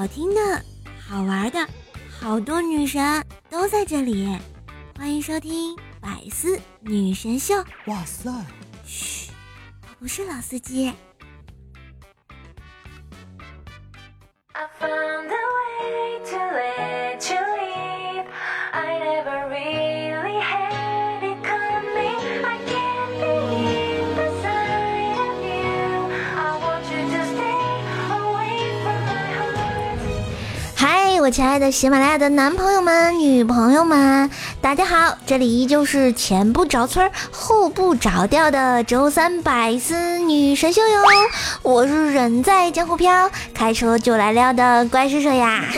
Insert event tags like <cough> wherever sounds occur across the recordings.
好听的、好玩的，好多女神都在这里，欢迎收听百思女神秀。哇塞！嘘，我不是老司机。亲爱的喜马拉雅的男朋友们、女朋友们，大家好！这里依旧是前不着村后不着调的周三百思女神秀哟，我是人在江湖飘，开车就来撩的怪叔叔呀！<laughs>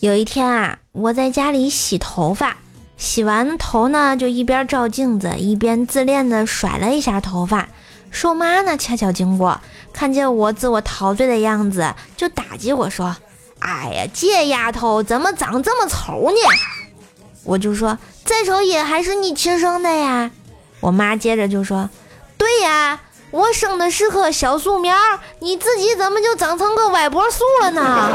有一天啊，我在家里洗头发。洗完头呢，就一边照镜子，一边自恋的甩了一下头发。瘦妈呢，恰巧经过，看见我自我陶醉的样子，就打击我说：“哎呀，这丫头怎么长这么丑呢？”我就说：“再丑也还是你亲生的呀。”我妈接着就说：“对呀，我生的是棵小树苗，你自己怎么就长成个歪脖树了呢？”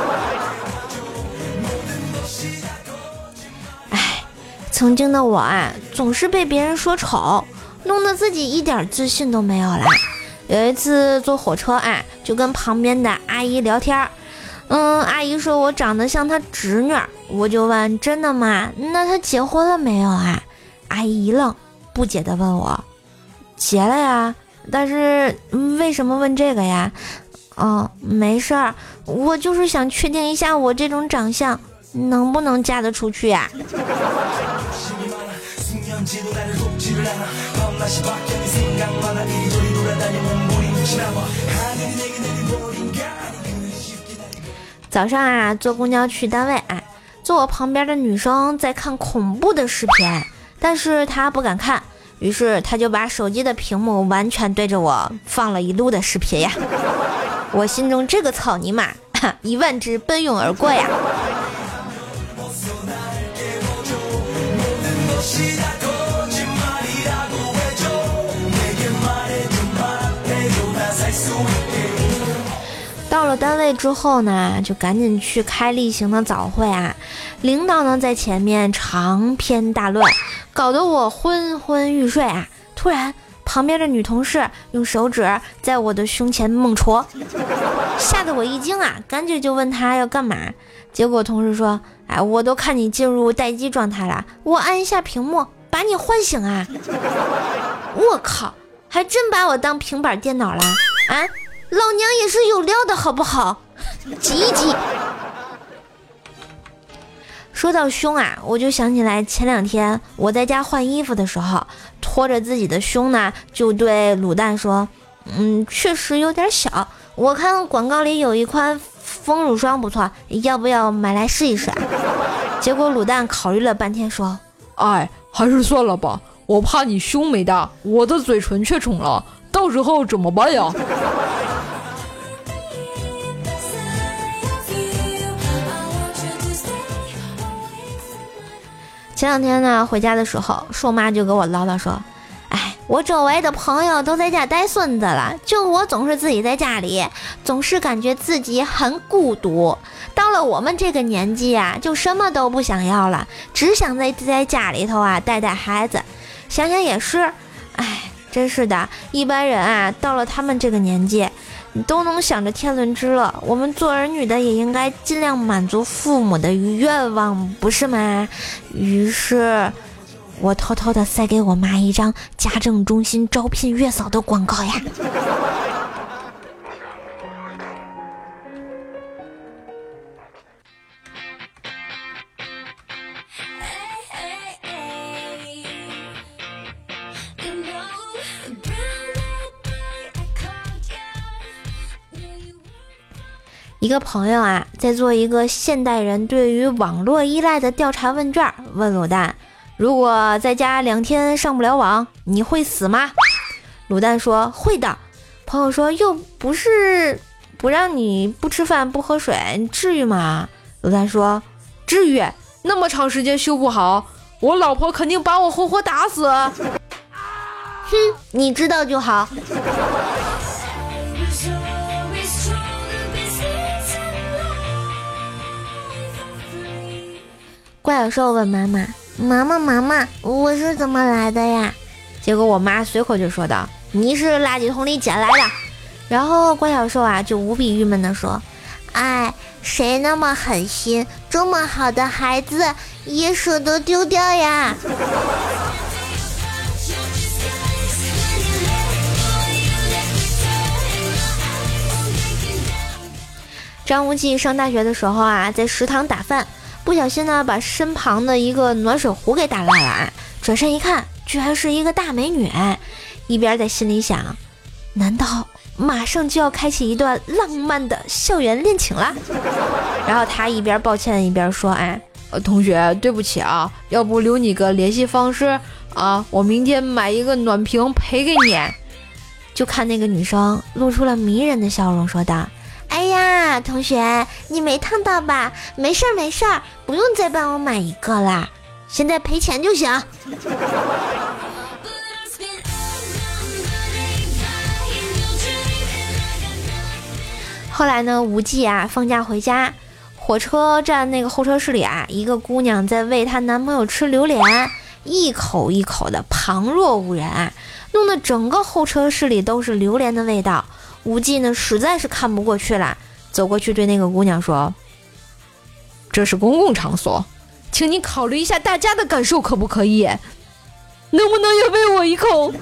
曾经的我啊，总是被别人说丑，弄得自己一点自信都没有了。有一次坐火车啊，就跟旁边的阿姨聊天儿，嗯，阿姨说我长得像她侄女，我就问真的吗？那她结婚了没有啊？阿姨一愣，不解地问我，结了呀，但是为什么问这个呀？哦，没事儿，我就是想确定一下我这种长相能不能嫁得出去呀。早上啊，坐公交去单位，啊，坐我旁边的女生在看恐怖的视频，但是她不敢看，于是她就把手机的屏幕完全对着我放了一路的视频呀。我心中这个草泥马，<laughs> 一万只奔涌而过呀。之后呢，就赶紧去开例行的早会啊。领导呢在前面长篇大论，搞得我昏昏欲睡啊。突然，旁边的女同事用手指在我的胸前猛戳，吓得我一惊啊，赶紧就问他要干嘛。结果同事说：“哎，我都看你进入待机状态了，我按一下屏幕把你唤醒啊。”我靠，还真把我当平板电脑了啊！老娘也是有料的，好不好？挤一挤。说到胸啊，我就想起来前两天我在家换衣服的时候，拖着自己的胸呢，就对卤蛋说：“嗯，确实有点小。我看广告里有一款丰乳霜不错，要不要买来试一试？”结果卤蛋考虑了半天说：“哎，还是算了吧，我怕你胸没大，我的嘴唇却肿了，到时候怎么办呀？”前两天呢，回家的时候，硕妈就给我唠叨说：“哎，我周围的朋友都在家带孙子了，就我总是自己在家里，总是感觉自己很孤独。到了我们这个年纪啊，就什么都不想要了，只想在在家里头啊带带孩子。想想也是，哎，真是的，一般人啊，到了他们这个年纪。”你都能想着天伦之乐，我们做儿女的也应该尽量满足父母的愿望，不是吗？于是，我偷偷的塞给我妈一张家政中心招聘月嫂的广告呀。一个朋友啊，在做一个现代人对于网络依赖的调查问卷，问卤蛋：如果在家两天上不了网，你会死吗？卤蛋说会的。朋友说又不是不让你不吃饭不喝水，至于吗？卤蛋说至于，那么长时间修不好，我老婆肯定把我活活打死。<laughs> 哼，你知道就好。怪小兽问妈妈：“妈妈，妈妈，我是怎么来的呀？”结果我妈随口就说道：“你是垃圾桶里捡来的。”然后怪小兽啊就无比郁闷地说：“哎，谁那么狠心，这么好的孩子也舍得丢掉呀？”张无忌上大学的时候啊，在食堂打饭，不小心呢把身旁的一个暖水壶给打烂了。转身一看，居然是一个大美女，一边在心里想：难道马上就要开启一段浪漫的校园恋情了？<laughs> 然后他一边抱歉一边说：“哎，同学，对不起啊，要不留你个联系方式啊？我明天买一个暖瓶赔给你。”就看那个女生露出了迷人的笑容，说道。哎呀，同学，你没烫到吧？没事儿，没事儿，不用再帮我买一个啦，现在赔钱就行。<laughs> 后来呢，无忌啊放假回家，火车站那个候车室里啊，一个姑娘在喂她男朋友吃榴莲，一口一口的旁若无人啊，弄得整个候车室里都是榴莲的味道。无忌呢，实在是看不过去了，走过去对那个姑娘说：“这是公共场所，请你考虑一下大家的感受，可不可以？能不能也喂我一口？” <laughs>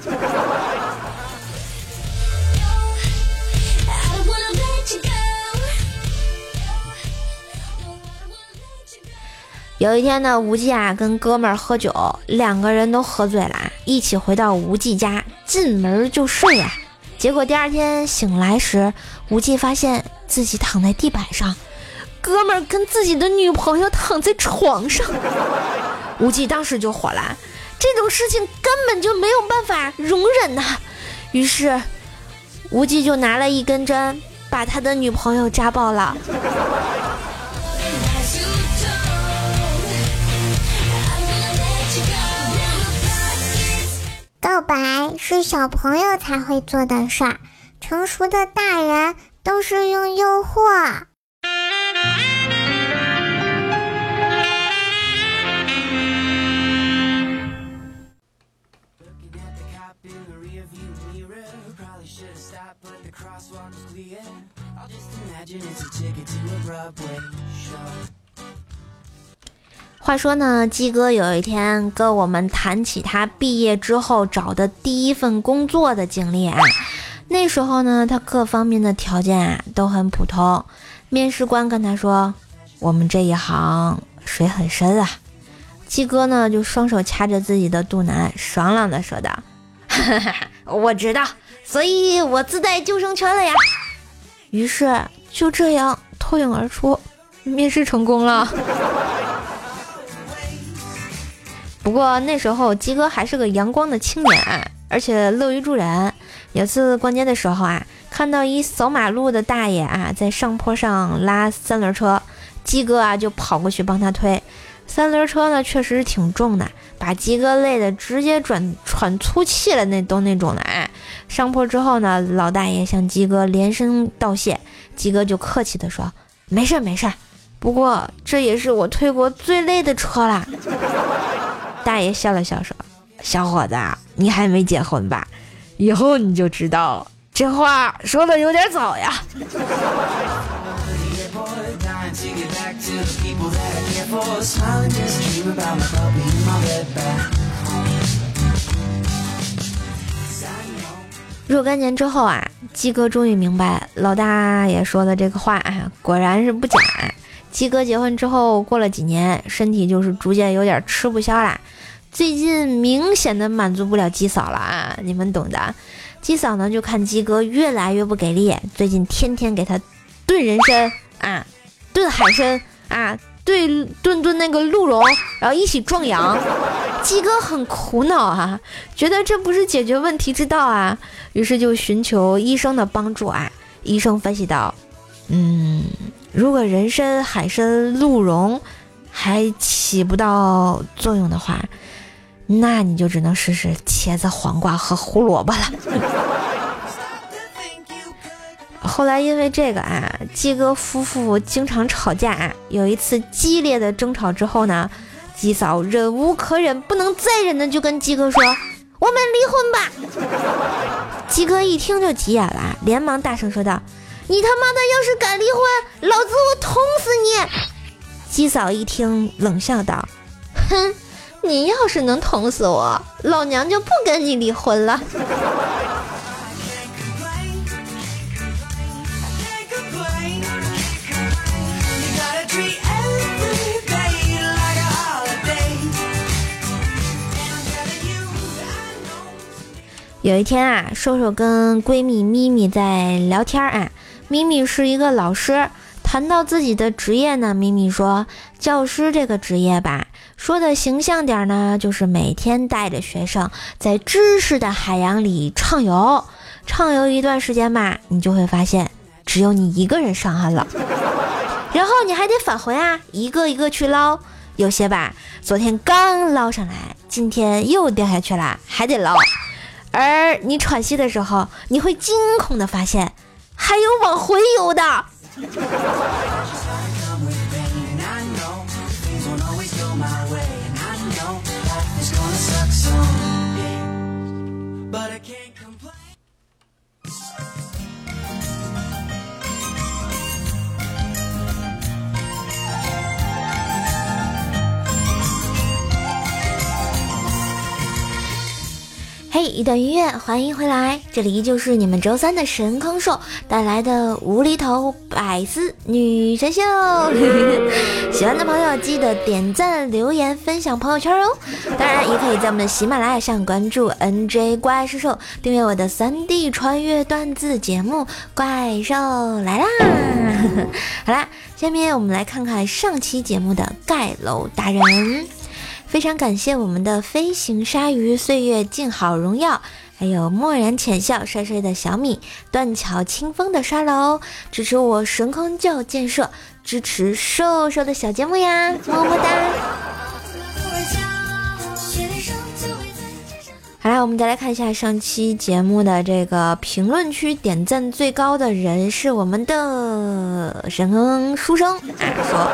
有一天呢，无忌啊跟哥们儿喝酒，两个人都喝醉了，一起回到无忌家，进门就睡呀。结果第二天醒来时，无忌发现自己躺在地板上，哥们儿跟自己的女朋友躺在床上。无忌当时就火了，这种事情根本就没有办法容忍呐。于是，无忌就拿了一根针，把他的女朋友扎爆了。是小朋友才会做的事儿，成熟的大人都是用诱惑。话说呢，鸡哥有一天跟我们谈起他毕业之后找的第一份工作的经历啊。那时候呢，他各方面的条件啊都很普通。面试官跟他说：“我们这一行水很深啊。”鸡哥呢就双手掐着自己的肚腩，爽朗的说道：“哈哈，我知道，所以我自带救生圈了呀。”于是就这样脱颖而出，面试成功了。不过那时候鸡哥还是个阳光的青年啊，而且乐于助人。有次逛街的时候啊，看到一扫马路的大爷啊，在上坡上拉三轮车，鸡哥啊就跑过去帮他推。三轮车呢确实是挺重的，把鸡哥累得直接转喘粗气了，那都那种的。啊，上坡之后呢，老大爷向鸡哥连声道谢，鸡哥就客气的说：“没事没事，不过这也是我推过最累的车啦。”大爷笑了笑说：“小伙子，你还没结婚吧？以后你就知道，这话说的有点早呀。”若干年之后啊，鸡哥终于明白老大爷说的这个话啊，果然是不假。鸡哥结婚之后，过了几年，身体就是逐渐有点吃不消啦。最近明显的满足不了鸡嫂了啊，你们懂的。鸡嫂呢，就看鸡哥越来越不给力，最近天天给他炖人参啊，炖海参啊，炖炖炖那个鹿茸，然后一起壮阳。鸡哥很苦恼啊，觉得这不是解决问题之道啊，于是就寻求医生的帮助啊。医生分析道：“嗯，如果人参、海参、鹿茸。”还起不到作用的话，那你就只能试试茄子、黄瓜和胡萝卜了。后来因为这个啊，鸡哥夫妇经常吵架。有一次激烈的争吵之后呢，鸡嫂忍无可忍，不能再忍的就跟鸡哥说：“我们离婚吧。<laughs> ”鸡哥一听就急眼了，连忙大声说道：“你他妈的要是敢离婚，老子我捅死你！”鸡嫂一听冷笑道：“哼，你要是能捅死我，老娘就不跟你离婚了。”有一天啊，瘦瘦跟闺蜜咪咪在聊天啊。咪咪是一个老师，谈到自己的职业呢，咪咪说：“教师这个职业吧，说的形象点呢，就是每天带着学生在知识的海洋里畅游。畅游一段时间吧，你就会发现只有你一个人上岸了，然后你还得返回啊，一个一个去捞。有些吧，昨天刚捞上来，今天又掉下去了，还得捞。”而你喘息的时候，你会惊恐的发现，还有往回游的。but I can't 嘿，一段音乐，欢迎回来，这里依旧是你们周三的神坑兽带来的无厘头百思女神秀。<laughs> 喜欢的朋友记得点赞、留言、分享朋友圈哦。当然，也可以在我们的喜马拉雅上关注 NJ 怪兽兽，订阅我的三 D 穿越段子节目《怪兽来啦》。<laughs> 好啦，下面我们来看看上期节目的盖楼达人。非常感谢我们的飞行鲨鱼、岁月静好荣耀，还有漠然浅笑、帅帅的小米、断桥清风的刷楼，支持我神坑教建设，支持瘦瘦的小节目呀，么么哒！好啦，我们再来看一下上期节目的这个评论区，点赞最高的人是我们的神坑书生啊，说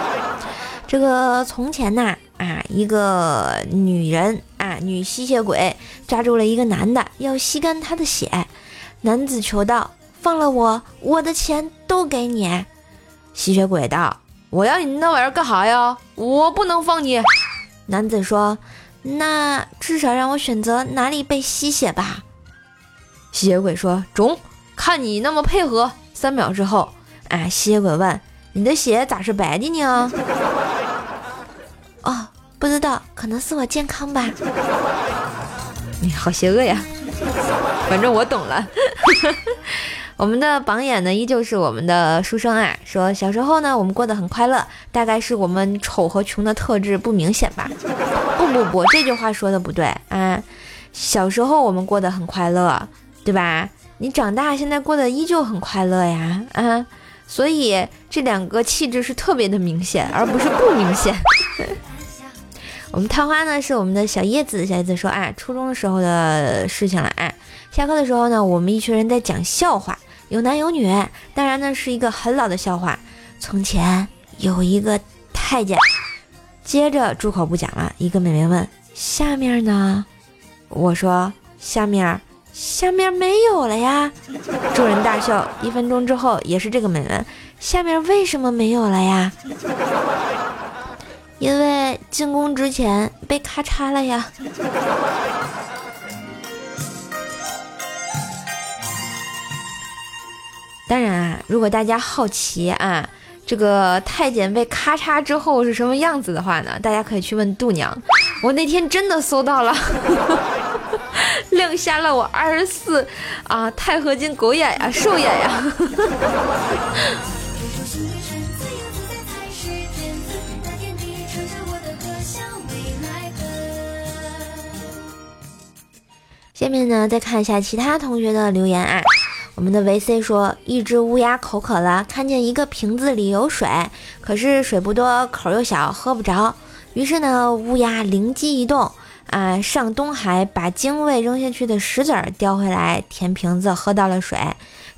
这个从前呐。啊，啊一个女人啊，女吸血鬼抓住了一个男的，要吸干他的血。男子求道：“放了我，我的钱都给你。”吸血鬼道：“我要你那玩意儿干啥呀？我不能放你。”男子说：“那至少让我选择哪里被吸血吧。”吸血鬼说：“中，看你那么配合。”三秒之后，啊，吸血鬼问：“你的血咋是白的呢？”不知道，可能是我健康吧。<laughs> 你好邪恶呀！反正我懂了。<laughs> 我们的榜眼呢，依旧是我们的书生啊。说小时候呢，我们过得很快乐，大概是我们丑和穷的特质不明显吧？不不不，这句话说的不对啊。小时候我们过得很快乐，对吧？你长大现在过得依旧很快乐呀，啊。所以这两个气质是特别的明显，而不是不明显。我们探花呢是我们的小叶子，小叶子说啊，初中的时候的事情了啊。下课的时候呢，我们一群人在讲笑话，有男有女，当然呢是一个很老的笑话。从前有一个太监，接着住口不讲了。一个美眉问：“下面呢？”我说：“下面，下面没有了呀。”众人大笑。一分钟之后，也是这个美问：“下面为什么没有了呀？”因为进宫之前被咔嚓了呀。当然啊，如果大家好奇啊，这个太监被咔嚓之后是什么样子的话呢，大家可以去问度娘。我那天真的搜到了，亮瞎了我二十四啊钛合金狗眼呀，兽眼呀。下面呢，再看一下其他同学的留言啊。我们的维 C 说，一只乌鸦口渴了，看见一个瓶子里有水，可是水不多，口又小，喝不着。于是呢，乌鸦灵机一动，啊，上东海把精卫扔下去的石子儿叼回来，填瓶子，喝到了水。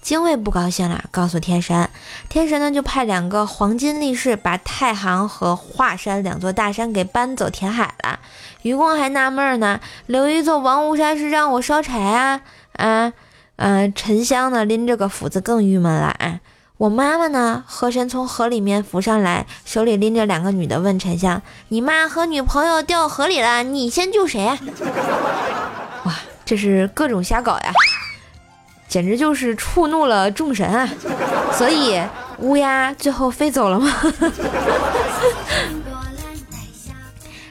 精卫不高兴了，告诉天神，天神呢就派两个黄金力士把太行和华山两座大山给搬走填海了。愚公还纳闷呢，留一座王屋山是让我烧柴啊？啊？嗯，沉香呢拎着个斧子更郁闷了。啊，我妈妈呢？河神从河里面浮上来，手里拎着两个女的，问沉香：“你妈和女朋友掉河里了，你先救谁？” <laughs> 哇，这是各种瞎搞呀，简直就是触怒了众神啊！所以乌鸦最后飞走了吗？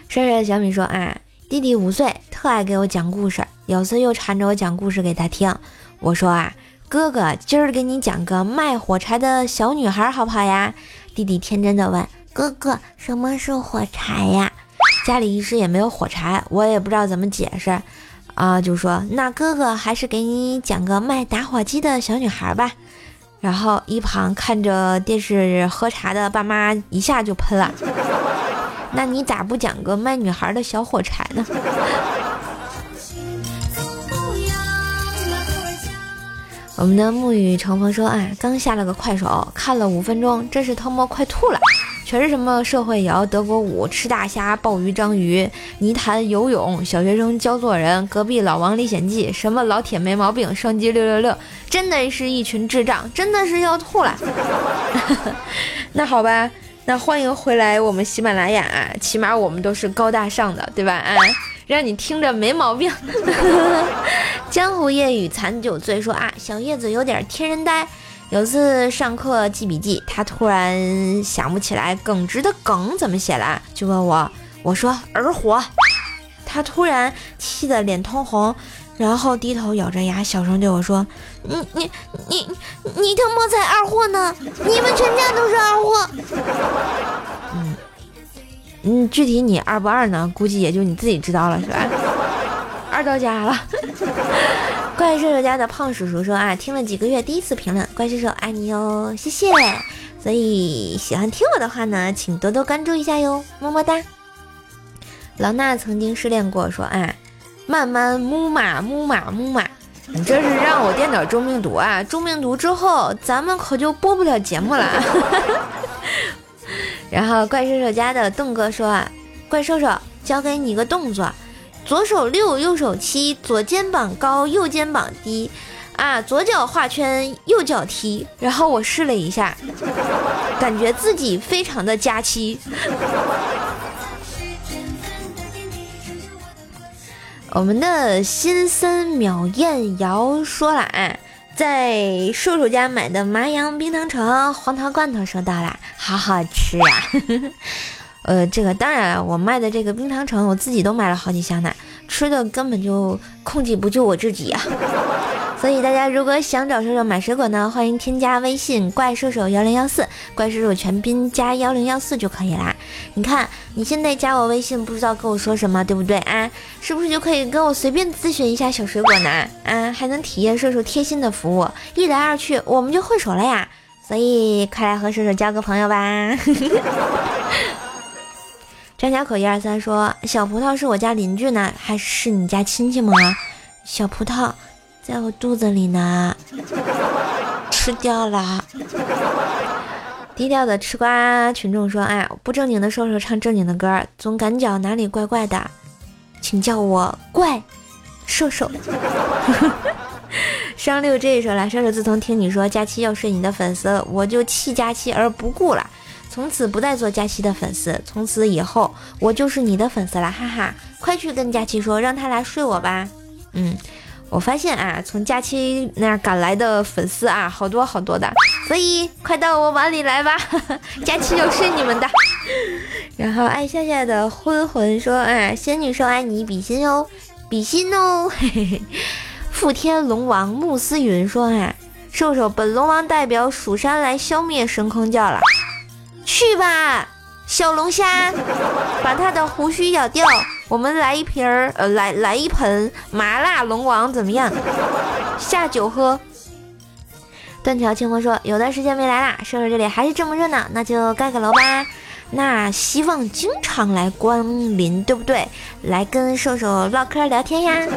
帅帅的小米说：“啊，弟弟五岁，特爱给我讲故事，有次又缠着我讲故事给他听。”我说啊，哥哥，今儿给你讲个卖火柴的小女孩，好不好呀？弟弟天真的问：“哥哥，什么是火柴呀？”家里一时也没有火柴，我也不知道怎么解释，啊，就说那哥哥还是给你讲个卖打火机的小女孩吧。然后一旁看着电视喝茶的爸妈一下就喷了：“那你咋不讲个卖女孩的小火柴呢？”我们的沐雨成风说：“啊，刚下了个快手，看了五分钟，真是他妈快吐了，全是什么社会摇、德国舞、吃大虾、鲍鱼、章鱼、泥潭游泳、小学生教做人、隔壁老王历险记、什么老铁没毛病、双击六六六，真的是一群智障，真的是要吐了。<laughs> 那好吧，那欢迎回来我们喜马拉雅，起码我们都是高大上的，对吧？啊。”让你听着没毛病。<laughs> 江湖夜雨残酒醉说啊，小叶子有点天然呆。有次上课记笔记，他突然想不起来耿直的耿怎么写了，就问我，我说儿火。他突然气得脸通红，然后低头咬着牙，小声对我说：“你你你你他妈才二货呢！你们全家都是二货。” <laughs> <laughs> 嗯。嗯，具体你二不二呢？估计也就你自己知道了，是吧？<laughs> 二到家了。<laughs> 怪兽兽家的胖叔叔说啊，听了几个月，第一次评论，怪兽兽爱你哟，谢谢。所以喜欢听我的话呢，请多多关注一下哟，么么哒。老衲曾经失恋过，说啊，慢慢木马木马木马，你这是让我电脑中病毒啊？中病毒之后，咱们可就播不了节目了。<laughs> 然后怪兽兽家的栋哥说啊，怪兽兽教给你一个动作，左手六，右手七，左肩膀高，右肩膀低，啊，左脚画圈，右脚踢。然后我试了一下，感觉自己非常的佳期。<laughs> 我们的新森淼艳瑶说了啊。在叔叔家买的麻阳冰糖橙黄桃罐头收到啦，好好吃呀！<laughs> 呃，这个当然，我卖的这个冰糖橙，我自己都买了好几箱呢，吃的根本就控制不住我自己呀。所以大家如果想找射手买水果呢，欢迎添加微信怪射手幺零幺四，怪射手全拼加幺零幺四就可以啦。你看你现在加我微信，不知道跟我说什么，对不对啊？是不是就可以跟我随便咨询一下小水果呢？啊，还能体验射手贴心的服务，一来二去我们就混熟了呀。所以快来和射手交个朋友吧。<laughs> 张小口一二三说，小葡萄是我家邻居呢，还是你家亲戚吗？小葡萄。在我肚子里呢，吃掉了。低调的吃瓜群众说：“哎，不正经的瘦瘦唱正经的歌，总感觉哪里怪怪的，请叫我怪瘦瘦。<laughs> ”商六 J 说：“来，瘦瘦，自从听你说佳期要睡你的粉丝，我就弃佳期而不顾了，从此不再做佳期的粉丝，从此以后我就是你的粉丝了，哈哈！快去跟佳期说，让他来睡我吧。”嗯。我发现啊，从假期那儿赶来的粉丝啊，好多好多的，所以快到我碗里来吧，<laughs> 假期就是你们的。然后爱笑笑的昏魂说：“哎，仙女说爱你比心哦，比心哦。”嘿嘿富天龙王穆思云说：“哎，瘦瘦，本龙王代表蜀山来消灭神坑教了，去吧。”小龙虾，把它的胡须咬掉。我们来一瓶儿，呃，来来一盆麻辣龙王怎么样？下酒喝。断桥清风说：“有段时间没来啦，射手这里还是这么热闹，那就盖个楼吧。那希望经常来光临，对不对？来跟射手唠嗑聊天呀。”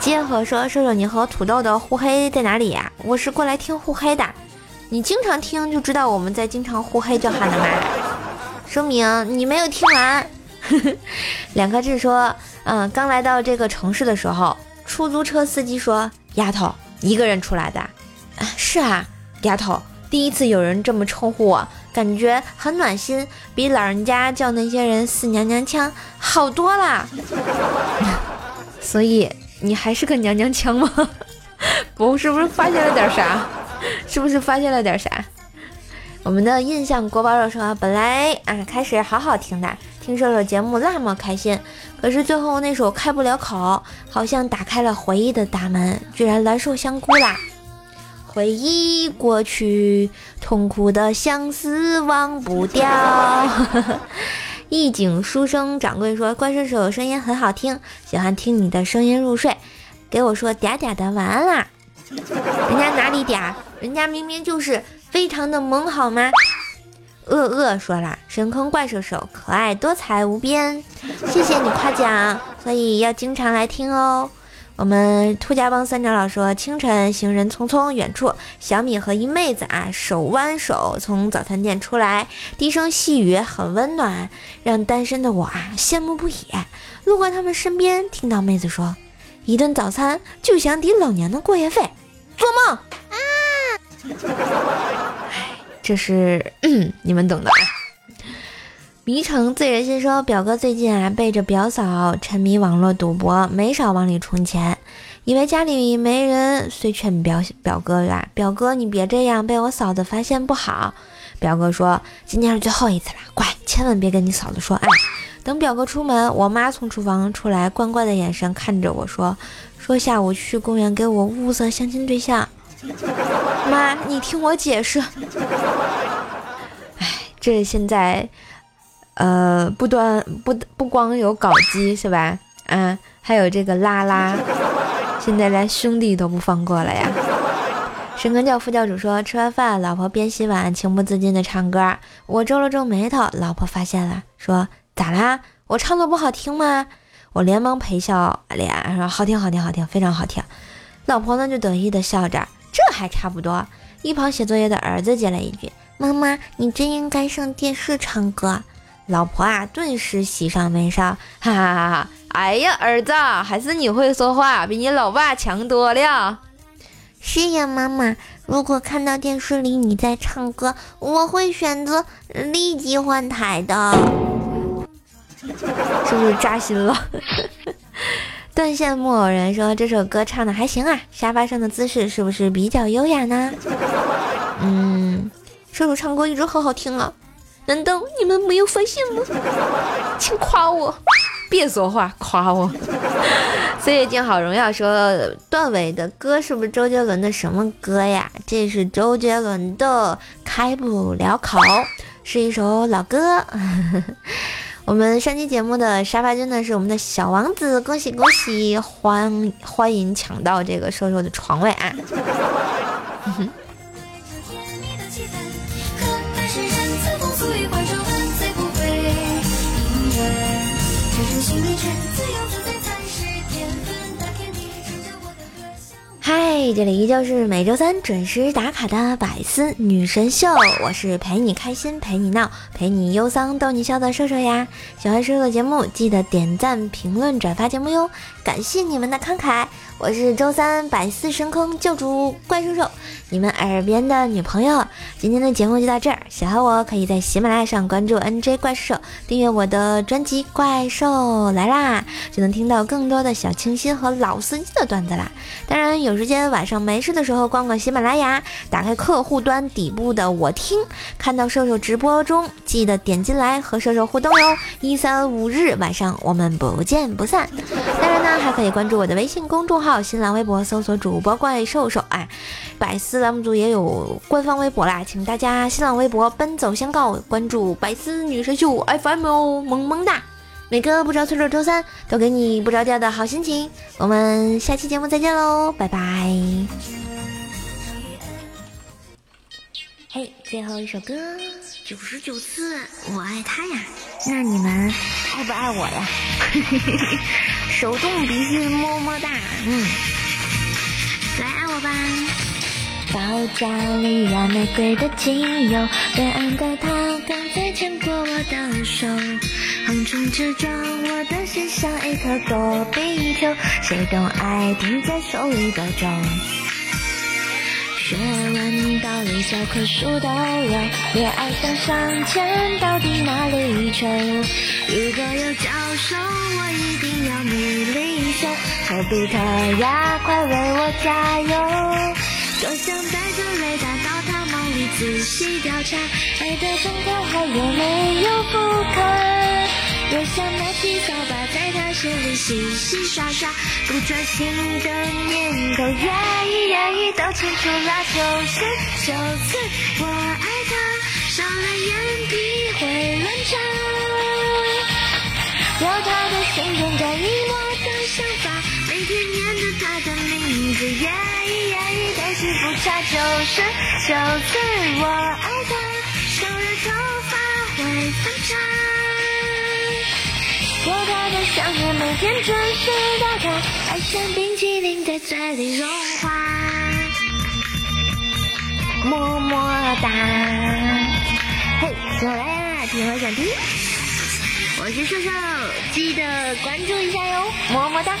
结合说：“射手，你和土豆的互黑在哪里呀？我是过来听互黑的。你经常听就知道我们在经常互黑就好了嘛。说明你没有听完。<laughs> ”两颗痣说：“嗯，刚来到这个城市的时候，出租车司机说，丫头一个人出来的。”啊是啊，丫头，第一次有人这么称呼我，感觉很暖心，比老人家叫那些人死娘娘腔好多啦。<laughs> 所以你还是个娘娘腔吗？<laughs> 不是不是发现了点啥？是不是发现了点啥？我们的印象锅包肉说，本来啊开始好好听的，听瘦瘦节目那么开心，可是最后那首开不了口，好像打开了回忆的大门，居然来首香菇啦。回忆过去，痛苦的相思忘不掉。<laughs> 一景书生掌柜说：“怪叔叔声音很好听，喜欢听你的声音入睡。”给我说嗲嗲的晚安啦。人家哪里嗲？人家明明就是非常的萌，好吗？恶恶说了：“深坑怪兽手可爱多才无边，谢谢你夸奖，所以要经常来听哦。”我们兔家帮三长老说：清晨行人匆匆，远处小米和一妹子啊手挽手从早餐店出来，低声细语很温暖，让单身的我啊羡慕不已。路过他们身边，听到妹子说：一顿早餐就想抵老娘的过夜费，做梦啊！哎，这是嗯你们懂的。迷城醉人心说：“表哥最近啊，背着表嫂沉迷网络赌博，没少往里充钱。以为家里没人，遂劝表表哥呀：‘表哥，你别这样，被我嫂子发现不好。’表哥说：‘今天是最后一次了，乖，千万别跟你嫂子说。’哎，等表哥出门，我妈从厨房出来，怪怪的眼神看着我说：‘说下午去公园给我物色相亲对象。’ <laughs> 妈，你听我解释。哎，这现在。”呃，不端不不光有搞基是吧？啊，还有这个拉拉，现在连兄弟都不放过了呀！神坑教副教主说，吃完饭，老婆边洗碗情不自禁的唱歌，我皱了皱眉头，老婆发现了，说咋啦？我唱的不好听吗？我连忙陪笑脸说好听好听好听，非常好听。老婆呢就得意的笑着，这还差不多。一旁写作业的儿子接了一句，妈妈，你真应该上电视唱歌。老婆啊，顿时喜上眉梢，哈哈哈哈！哎呀，儿子，还是你会说话，比你老爸强多了。是呀，妈妈，如果看到电视里你在唱歌，我会选择立即换台的。<laughs> 是不是扎心了？断线木偶人说这首歌唱的还行啊，沙发上的姿势是不是比较优雅呢？<laughs> 嗯，射手唱歌一直很好听啊。难道你们没有发现吗？<laughs> 请夸我，别说话，夸我。岁月静好荣耀说段伟的歌是不是周杰伦的什么歌呀？这是周杰伦的《开不了口》，是一首老歌。我们上期节目的沙发真的是我们的小王子，恭喜恭喜，欢欢迎抢到这个瘦瘦的床位啊！嗨，这里依旧是每周三准时打卡的百思女神秀，我是陪你开心、陪你闹、陪你忧伤、逗你笑的瘦瘦呀。喜欢瘦瘦的节目，记得点赞、评论、转发节目哟，感谢你们的慷慨。我是周三百思神坑教主怪兽兽，你们耳边的女朋友。今天的节目就到这儿，喜欢我可以在喜马拉雅上关注 NJ 怪兽，订阅我的专辑《怪兽来啦》，就能听到更多的小清新和老司机的段子啦。当然，有时间晚上没事的时候，逛逛喜马拉雅，打开客户端底部的我听，看到兽兽直播中，记得点进来和兽兽互动哟。一三五日晚上我们不见不散。当然呢，还可以关注我的微信公众号。号新浪微博搜索主播怪兽兽，哎，百思栏目组也有官方微博啦，请大家新浪微博奔走相告，关注百思女神秀 FM 哦，萌萌哒！每个不着村的周三都给你不着调的好心情，我们下期节目再见喽，拜拜。嘿最后一首歌，九十九次我爱他呀。那你们爱不爱我呀？<laughs> 手动笔记么么哒，嗯，来爱我吧。到家里要玫瑰的精油，对岸的他刚才牵过我的手，横冲直撞，我的心像一颗躲避球，谁懂爱停在手里的钟。学问道理，教科书都有，恋爱想上前，到底哪里求？如果有教授，我一定要女领袖，丘比特呀，快为我加油！多想带着雷达到他梦里仔细调查，爱的状态还有没有复刻？又想拿起扫心里洗洗刷刷，不专心的念头，愿意愿意都清楚了，九十九次我爱他，少了眼皮会乱眨，有他的心跟着你我的想法，每天念着他的名字，愿意愿意都幸福差，九十九次我爱他，少了头发会分叉。有他的想念，每天准时打卡，爱像冰淇淋在嘴里融化，么么哒。嘿，我来啦，听我想听。我是笑笑，记得关注一下哟，么么哒。